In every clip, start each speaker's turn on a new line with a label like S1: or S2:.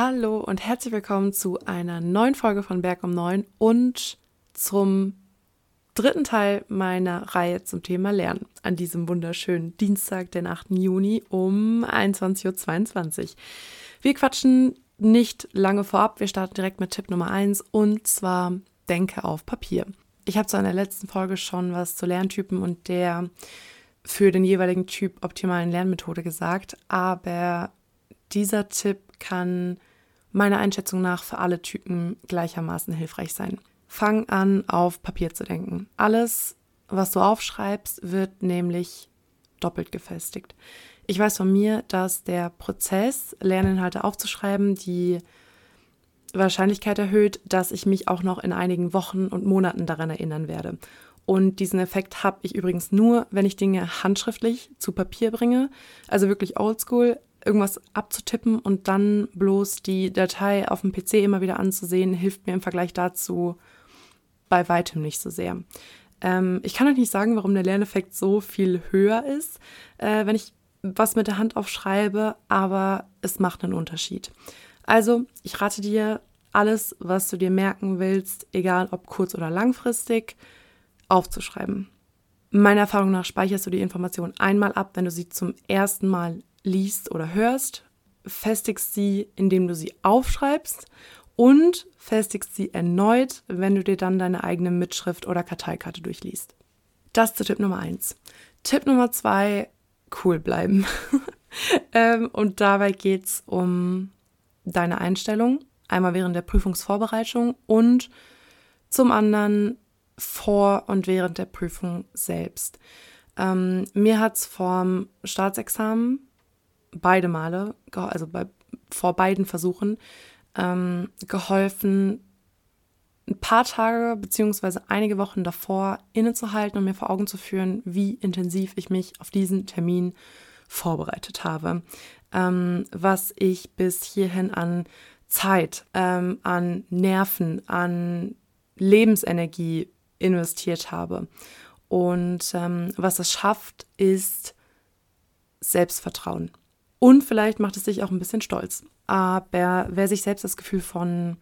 S1: Hallo und herzlich willkommen zu einer neuen Folge von Berg um 9 und zum dritten Teil meiner Reihe zum Thema Lernen an diesem wunderschönen Dienstag, den 8. Juni um 21.22 Uhr. Wir quatschen nicht lange vorab, wir starten direkt mit Tipp Nummer 1 und zwar Denke auf Papier. Ich habe zu einer letzten Folge schon was zu Lerntypen und der für den jeweiligen Typ optimalen Lernmethode gesagt, aber dieser Tipp kann meiner Einschätzung nach für alle Typen gleichermaßen hilfreich sein. Fang an, auf Papier zu denken. Alles, was du aufschreibst, wird nämlich doppelt gefestigt. Ich weiß von mir, dass der Prozess, Lerninhalte aufzuschreiben, die Wahrscheinlichkeit erhöht, dass ich mich auch noch in einigen Wochen und Monaten daran erinnern werde. Und diesen Effekt habe ich übrigens nur, wenn ich Dinge handschriftlich zu Papier bringe, also wirklich oldschool, irgendwas abzutippen und dann bloß die Datei auf dem PC immer wieder anzusehen, hilft mir im Vergleich dazu bei weitem nicht so sehr. Ähm, ich kann euch nicht sagen, warum der Lerneffekt so viel höher ist, äh, wenn ich was mit der Hand aufschreibe, aber es macht einen Unterschied. Also, ich rate dir, alles, was du dir merken willst, egal ob kurz- oder langfristig, aufzuschreiben. Meiner Erfahrung nach speicherst du die Information einmal ab, wenn du sie zum ersten Mal liest oder hörst, festigst sie, indem du sie aufschreibst und festigst sie erneut, wenn du dir dann deine eigene Mitschrift oder Karteikarte durchliest. Das zu Tipp Nummer eins. Tipp Nummer zwei, cool bleiben. ähm, und dabei geht es um deine Einstellung, einmal während der Prüfungsvorbereitung und zum anderen vor und während der Prüfung selbst. Ähm, mir hat es vorm Staatsexamen beide Male, also bei, vor beiden Versuchen, ähm, geholfen, ein paar Tage beziehungsweise einige Wochen davor innezuhalten und mir vor Augen zu führen, wie intensiv ich mich auf diesen Termin vorbereitet habe. Ähm, was ich bis hierhin an Zeit, ähm, an Nerven, an Lebensenergie investiert habe. Und ähm, was es schafft, ist Selbstvertrauen. Und vielleicht macht es dich auch ein bisschen stolz. Aber wer sich selbst das Gefühl von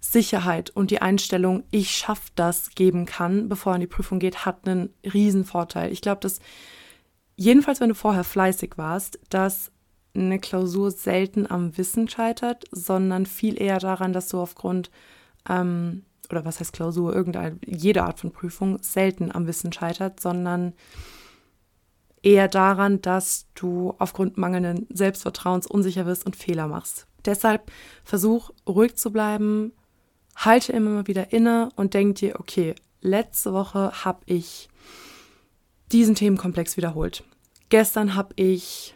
S1: Sicherheit und die Einstellung, ich schaffe das, geben kann, bevor er in die Prüfung geht, hat einen riesen Vorteil. Ich glaube, dass jedenfalls, wenn du vorher fleißig warst, dass eine Klausur selten am Wissen scheitert, sondern viel eher daran, dass du aufgrund, ähm, oder was heißt Klausur, irgendeine, jede Art von Prüfung selten am Wissen scheitert, sondern eher daran, dass du aufgrund mangelnden Selbstvertrauens unsicher wirst und Fehler machst. Deshalb versuch ruhig zu bleiben, halte immer wieder inne und denk dir, okay, letzte Woche habe ich diesen Themenkomplex wiederholt. Gestern habe ich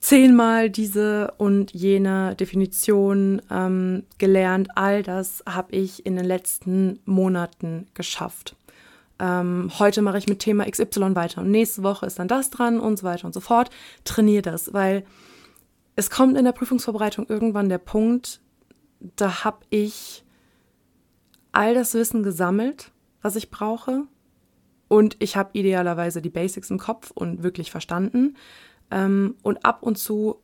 S1: zehnmal diese und jene Definition ähm, gelernt. All das habe ich in den letzten Monaten geschafft ähm, heute mache ich mit Thema XY weiter und nächste Woche ist dann das dran und so weiter und so fort. Trainiere das, weil es kommt in der Prüfungsvorbereitung irgendwann der Punkt, da habe ich all das Wissen gesammelt, was ich brauche und ich habe idealerweise die Basics im Kopf und wirklich verstanden. Ähm, und ab und zu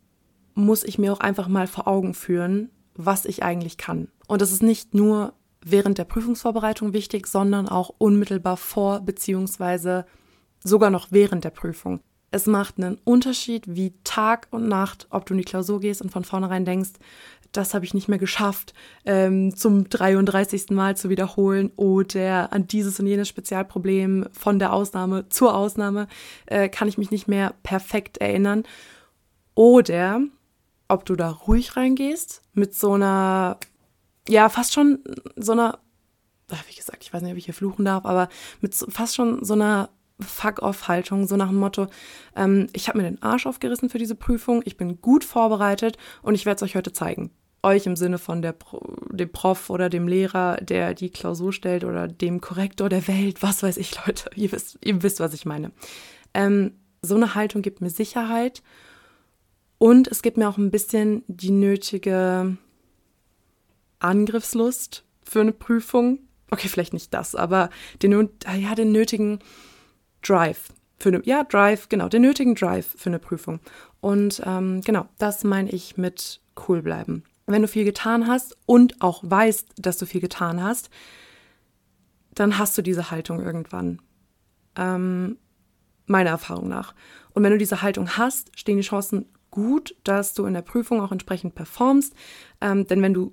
S1: muss ich mir auch einfach mal vor Augen führen, was ich eigentlich kann. Und das ist nicht nur während der Prüfungsvorbereitung wichtig, sondern auch unmittelbar vor beziehungsweise sogar noch während der Prüfung. Es macht einen Unterschied wie Tag und Nacht, ob du in die Klausur gehst und von vornherein denkst, das habe ich nicht mehr geschafft, ähm, zum 33. Mal zu wiederholen oder an dieses und jenes Spezialproblem von der Ausnahme zur Ausnahme äh, kann ich mich nicht mehr perfekt erinnern. Oder ob du da ruhig reingehst mit so einer ja, fast schon so einer, wie gesagt, ich weiß nicht, ob ich hier fluchen darf, aber mit fast schon so einer Fuck-off-Haltung, so nach dem Motto, ähm, ich habe mir den Arsch aufgerissen für diese Prüfung, ich bin gut vorbereitet und ich werde es euch heute zeigen. Euch im Sinne von der, dem Prof oder dem Lehrer, der die Klausur stellt oder dem Korrektor der Welt, was weiß ich, Leute, ihr wisst, ihr wisst was ich meine. Ähm, so eine Haltung gibt mir Sicherheit und es gibt mir auch ein bisschen die nötige Angriffslust für eine Prüfung. Okay, vielleicht nicht das, aber den, ja, den nötigen Drive für eine, ja, Drive, genau, den nötigen Drive für eine Prüfung. Und ähm, genau, das meine ich mit cool bleiben. Wenn du viel getan hast und auch weißt, dass du viel getan hast, dann hast du diese Haltung irgendwann. Ähm, meiner Erfahrung nach. Und wenn du diese Haltung hast, stehen die Chancen gut, dass du in der Prüfung auch entsprechend performst. Ähm, denn wenn du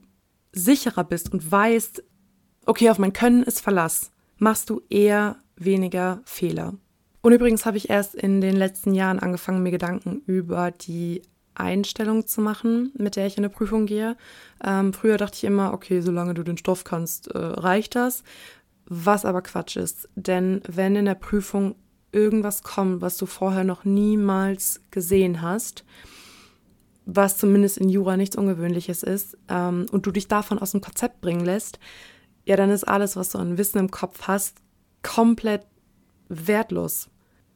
S1: sicherer bist und weißt, okay, auf mein Können ist Verlass, machst du eher weniger Fehler. Und übrigens habe ich erst in den letzten Jahren angefangen, mir Gedanken über die Einstellung zu machen, mit der ich in eine Prüfung gehe. Ähm, früher dachte ich immer, okay, solange du den Stoff kannst, äh, reicht das. Was aber Quatsch ist. Denn wenn in der Prüfung irgendwas kommt, was du vorher noch niemals gesehen hast, was zumindest in Jura nichts Ungewöhnliches ist, ähm, und du dich davon aus dem Konzept bringen lässt, ja, dann ist alles, was du an Wissen im Kopf hast, komplett wertlos.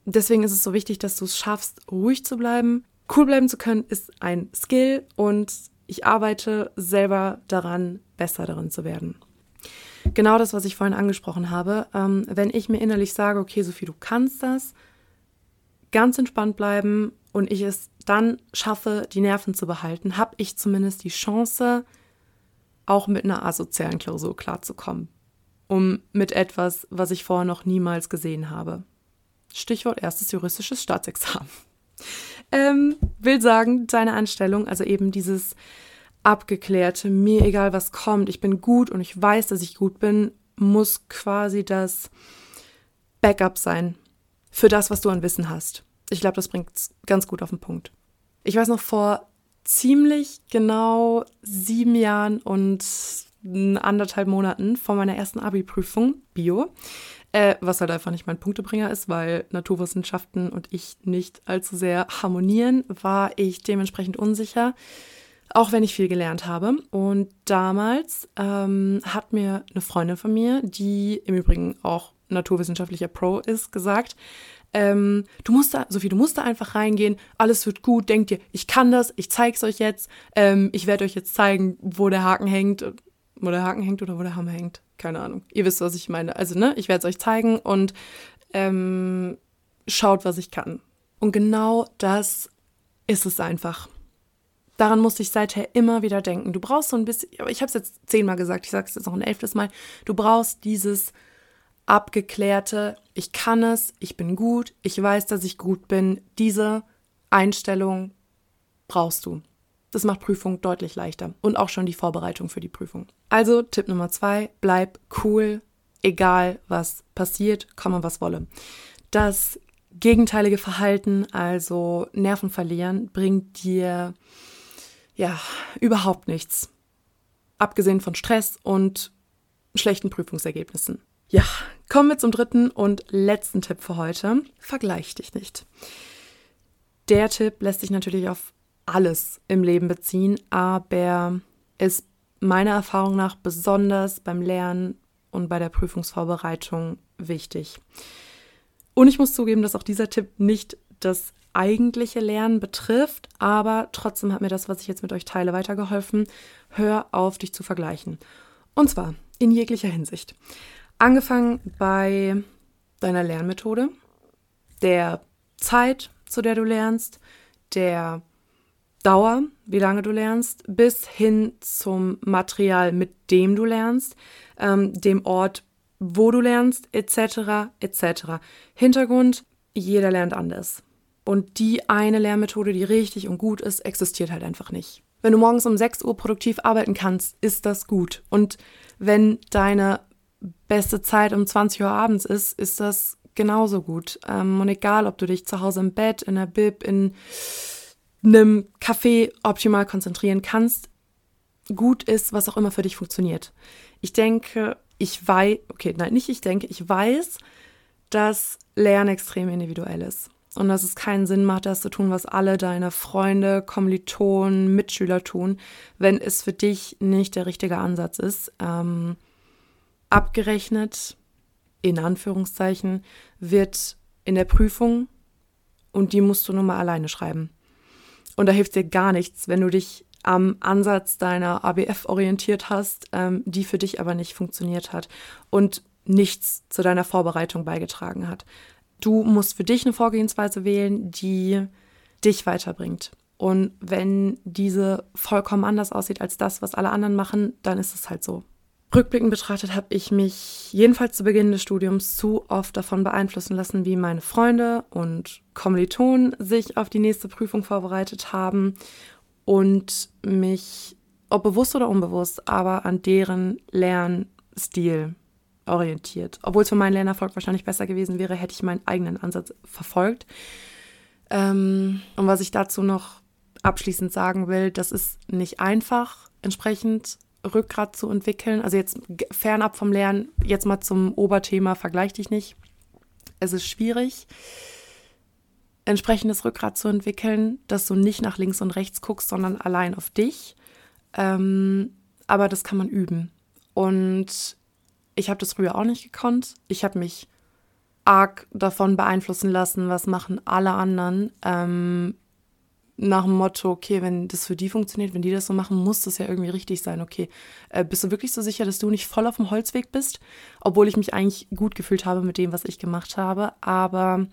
S1: Deswegen ist es so wichtig, dass du es schaffst, ruhig zu bleiben. Cool bleiben zu können ist ein Skill und ich arbeite selber daran, besser darin zu werden genau das, was ich vorhin angesprochen habe. Ähm, wenn ich mir innerlich sage, okay, Sophie, du kannst das, ganz entspannt bleiben und ich es dann schaffe, die Nerven zu behalten, habe ich zumindest die Chance, auch mit einer asozialen Klausur klarzukommen. Um mit etwas, was ich vorher noch niemals gesehen habe. Stichwort erstes juristisches Staatsexamen. Ähm, will sagen, deine Anstellung, also eben dieses abgeklärte, mir egal was kommt, ich bin gut und ich weiß, dass ich gut bin, muss quasi das Backup sein für das, was du an Wissen hast. Ich glaube, das bringt es ganz gut auf den Punkt. Ich weiß noch vor ziemlich genau sieben Jahren und anderthalb Monaten vor meiner ersten Abi-Prüfung, Bio, äh, was halt einfach nicht mein Punktebringer ist, weil Naturwissenschaften und ich nicht allzu sehr harmonieren, war ich dementsprechend unsicher auch wenn ich viel gelernt habe. Und damals ähm, hat mir eine Freundin von mir, die im Übrigen auch naturwissenschaftlicher Pro ist, gesagt, ähm, du musst da, Sophie, du musst da einfach reingehen, alles wird gut, denkt dir, ich kann das, ich zeig's euch jetzt, ähm, ich werde euch jetzt zeigen, wo der Haken hängt, wo der Haken hängt oder wo der Hammer hängt, keine Ahnung. Ihr wisst, was ich meine. Also, ne, ich werde es euch zeigen und ähm, schaut, was ich kann. Und genau das ist es einfach. Daran musste ich seither immer wieder denken. Du brauchst so ein bisschen, aber ich habe es jetzt zehnmal gesagt, ich sage es jetzt noch ein elftes Mal, du brauchst dieses abgeklärte, ich kann es, ich bin gut, ich weiß, dass ich gut bin. Diese Einstellung brauchst du. Das macht Prüfung deutlich leichter und auch schon die Vorbereitung für die Prüfung. Also Tipp Nummer zwei, bleib cool, egal was passiert, komme was wolle. Das gegenteilige Verhalten, also Nerven verlieren, bringt dir ja, überhaupt nichts. Abgesehen von Stress und schlechten Prüfungsergebnissen. Ja, kommen wir zum dritten und letzten Tipp für heute. Vergleich dich nicht. Der Tipp lässt sich natürlich auf alles im Leben beziehen, aber ist meiner Erfahrung nach besonders beim Lernen und bei der Prüfungsvorbereitung wichtig. Und ich muss zugeben, dass auch dieser Tipp nicht das eigentliche Lernen betrifft, aber trotzdem hat mir das, was ich jetzt mit euch teile, weitergeholfen. Hör auf, dich zu vergleichen. Und zwar in jeglicher Hinsicht. Angefangen bei deiner Lernmethode, der Zeit, zu der du lernst, der Dauer, wie lange du lernst, bis hin zum Material, mit dem du lernst, ähm, dem Ort, wo du lernst, etc. etc. Hintergrund, jeder lernt anders. Und die eine Lehrmethode, die richtig und gut ist, existiert halt einfach nicht. Wenn du morgens um 6 Uhr produktiv arbeiten kannst, ist das gut. Und wenn deine beste Zeit um 20 Uhr abends ist, ist das genauso gut. Ähm, und egal, ob du dich zu Hause im Bett, in der Bib, in einem Café optimal konzentrieren kannst, gut ist, was auch immer für dich funktioniert. Ich denke, ich weiß, okay, nein, nicht ich denke, ich weiß, dass Lernen extrem individuell ist und dass es keinen Sinn macht, das zu tun, was alle deine Freunde, Kommilitonen, Mitschüler tun, wenn es für dich nicht der richtige Ansatz ist. Ähm, abgerechnet, in Anführungszeichen, wird in der Prüfung und die musst du nur mal alleine schreiben. Und da hilft dir gar nichts, wenn du dich am Ansatz deiner ABF orientiert hast, ähm, die für dich aber nicht funktioniert hat und nichts zu deiner Vorbereitung beigetragen hat. Du musst für dich eine Vorgehensweise wählen, die dich weiterbringt. Und wenn diese vollkommen anders aussieht als das, was alle anderen machen, dann ist es halt so. Rückblickend betrachtet habe ich mich jedenfalls zu Beginn des Studiums zu oft davon beeinflussen lassen, wie meine Freunde und Kommilitonen sich auf die nächste Prüfung vorbereitet haben und mich, ob bewusst oder unbewusst, aber an deren Lernstil orientiert. Obwohl es für meinen Lernerfolg wahrscheinlich besser gewesen wäre, hätte ich meinen eigenen Ansatz verfolgt. Ähm, und was ich dazu noch abschließend sagen will, das ist nicht einfach, entsprechend Rückgrat zu entwickeln. Also jetzt fernab vom Lernen, jetzt mal zum Oberthema, vergleich dich nicht. Es ist schwierig, entsprechendes Rückgrat zu entwickeln, dass du nicht nach links und rechts guckst, sondern allein auf dich. Ähm, aber das kann man üben. Und ich habe das früher auch nicht gekonnt. Ich habe mich arg davon beeinflussen lassen, was machen alle anderen. Ähm, nach dem Motto, okay, wenn das für die funktioniert, wenn die das so machen, muss das ja irgendwie richtig sein. Okay, äh, bist du wirklich so sicher, dass du nicht voll auf dem Holzweg bist? Obwohl ich mich eigentlich gut gefühlt habe mit dem, was ich gemacht habe. Aber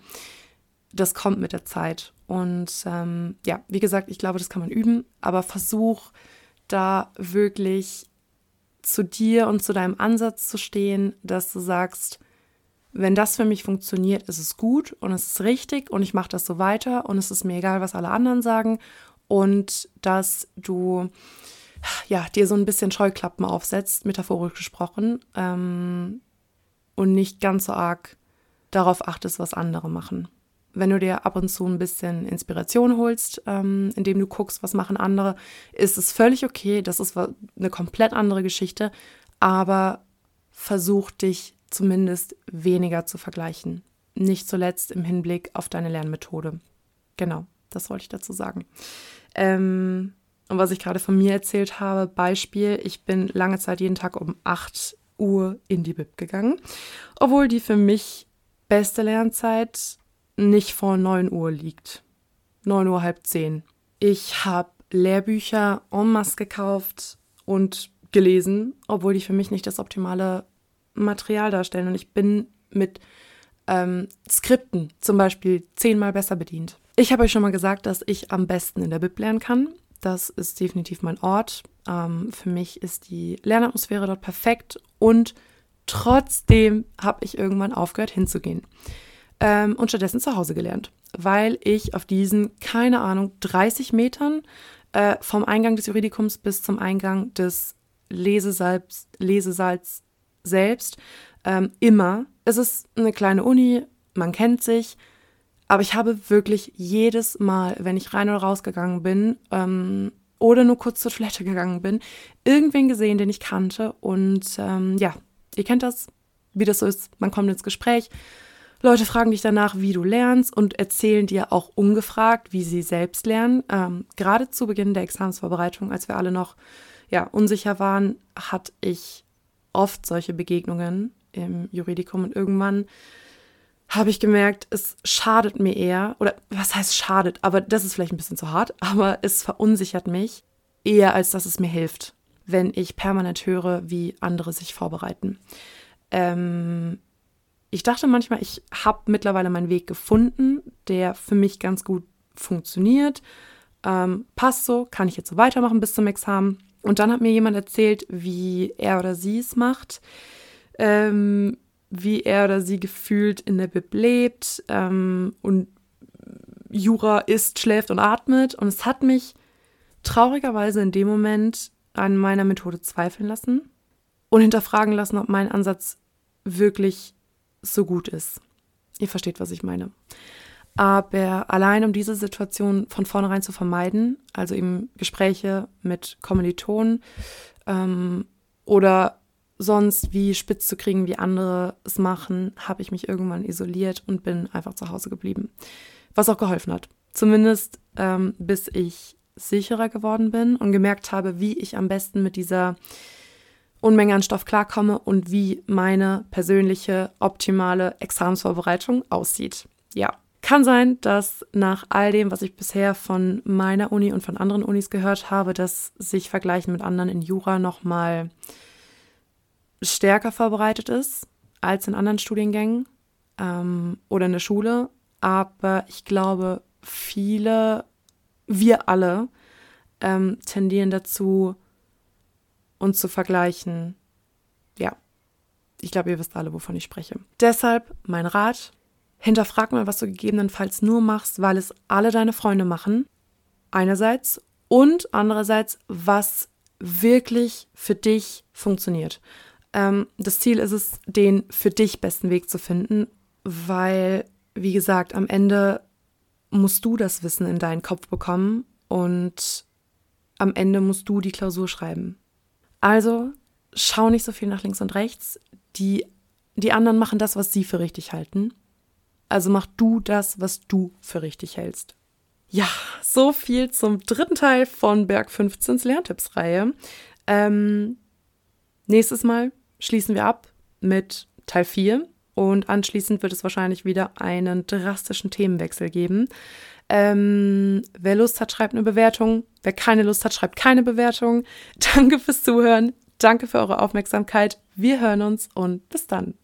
S1: das kommt mit der Zeit. Und ähm, ja, wie gesagt, ich glaube, das kann man üben. Aber versuch da wirklich zu dir und zu deinem Ansatz zu stehen, dass du sagst, wenn das für mich funktioniert, ist es gut und es ist richtig und ich mache das so weiter und es ist mir egal, was alle anderen sagen und dass du ja dir so ein bisschen Scheuklappen aufsetzt, metaphorisch gesprochen, ähm, und nicht ganz so arg darauf achtest, was andere machen. Wenn du dir ab und zu ein bisschen Inspiration holst, ähm, indem du guckst, was machen andere, ist es völlig okay. Das ist eine komplett andere Geschichte. Aber versuch dich zumindest weniger zu vergleichen. Nicht zuletzt im Hinblick auf deine Lernmethode. Genau, das wollte ich dazu sagen. Ähm, und was ich gerade von mir erzählt habe, Beispiel, ich bin lange Zeit jeden Tag um 8 Uhr in die Bib gegangen, obwohl die für mich beste Lernzeit nicht vor 9 Uhr liegt. 9 Uhr, halb 10. Ich habe Lehrbücher en masse gekauft und gelesen, obwohl die für mich nicht das optimale Material darstellen. Und ich bin mit ähm, Skripten zum Beispiel zehnmal besser bedient. Ich habe euch schon mal gesagt, dass ich am besten in der Bib lernen kann. Das ist definitiv mein Ort. Ähm, für mich ist die Lernatmosphäre dort perfekt und trotzdem habe ich irgendwann aufgehört hinzugehen ähm, und stattdessen zu Hause gelernt, weil ich auf diesen, keine Ahnung, 30 Metern äh, vom Eingang des Juridikums bis zum Eingang des Lesesaals, Lesesaals selbst ähm, immer. Es ist eine kleine Uni, man kennt sich, aber ich habe wirklich jedes Mal, wenn ich rein oder rausgegangen bin ähm, oder nur kurz zur Toilette gegangen bin, irgendwen gesehen, den ich kannte. Und ähm, ja, ihr kennt das, wie das so ist. Man kommt ins Gespräch. Leute fragen dich danach, wie du lernst und erzählen dir auch ungefragt, wie sie selbst lernen. Ähm, gerade zu Beginn der Examensvorbereitung, als wir alle noch ja, unsicher waren, hatte ich oft solche Begegnungen im Juridikum und irgendwann habe ich gemerkt, es schadet mir eher, oder was heißt schadet, aber das ist vielleicht ein bisschen zu hart, aber es verunsichert mich eher, als dass es mir hilft, wenn ich permanent höre, wie andere sich vorbereiten. Ähm, ich dachte manchmal, ich habe mittlerweile meinen Weg gefunden, der für mich ganz gut funktioniert. Ähm, passt so, kann ich jetzt so weitermachen bis zum Examen. Und dann hat mir jemand erzählt, wie er oder sie es macht, ähm, wie er oder sie gefühlt in der Bib lebt ähm, und Jura isst, schläft und atmet. Und es hat mich traurigerweise in dem Moment an meiner Methode zweifeln lassen und hinterfragen lassen, ob mein Ansatz wirklich so gut ist. Ihr versteht, was ich meine. Aber allein um diese Situation von vornherein zu vermeiden, also eben Gespräche mit Kommilitonen ähm, oder sonst wie spitz zu kriegen, wie andere es machen, habe ich mich irgendwann isoliert und bin einfach zu Hause geblieben. Was auch geholfen hat. Zumindest ähm, bis ich sicherer geworden bin und gemerkt habe, wie ich am besten mit dieser Unmenge an Stoff klarkomme und wie meine persönliche optimale Examensvorbereitung aussieht. Ja, kann sein, dass nach all dem, was ich bisher von meiner Uni und von anderen Unis gehört habe, dass sich Vergleichen mit anderen in Jura nochmal stärker vorbereitet ist als in anderen Studiengängen ähm, oder in der Schule. Aber ich glaube, viele wir alle ähm, tendieren dazu, uns zu vergleichen. Ja, ich glaube, ihr wisst alle, wovon ich spreche. Deshalb mein Rat, hinterfrag mal, was du gegebenenfalls nur machst, weil es alle deine Freunde machen. Einerseits und andererseits, was wirklich für dich funktioniert. Ähm, das Ziel ist es, den für dich besten Weg zu finden, weil, wie gesagt, am Ende musst du das Wissen in deinen Kopf bekommen und am Ende musst du die Klausur schreiben. Also schau nicht so viel nach links und rechts. Die, die anderen machen das, was sie für richtig halten. Also mach du das, was du für richtig hältst. Ja, so viel zum dritten Teil von Berg 15s Lerntipps-Reihe. Ähm, nächstes Mal schließen wir ab mit Teil 4 und anschließend wird es wahrscheinlich wieder einen drastischen Themenwechsel geben. Ähm, wer Lust hat, schreibt eine Bewertung. Wer keine Lust hat, schreibt keine Bewertung. Danke fürs Zuhören. Danke für eure Aufmerksamkeit. Wir hören uns und bis dann.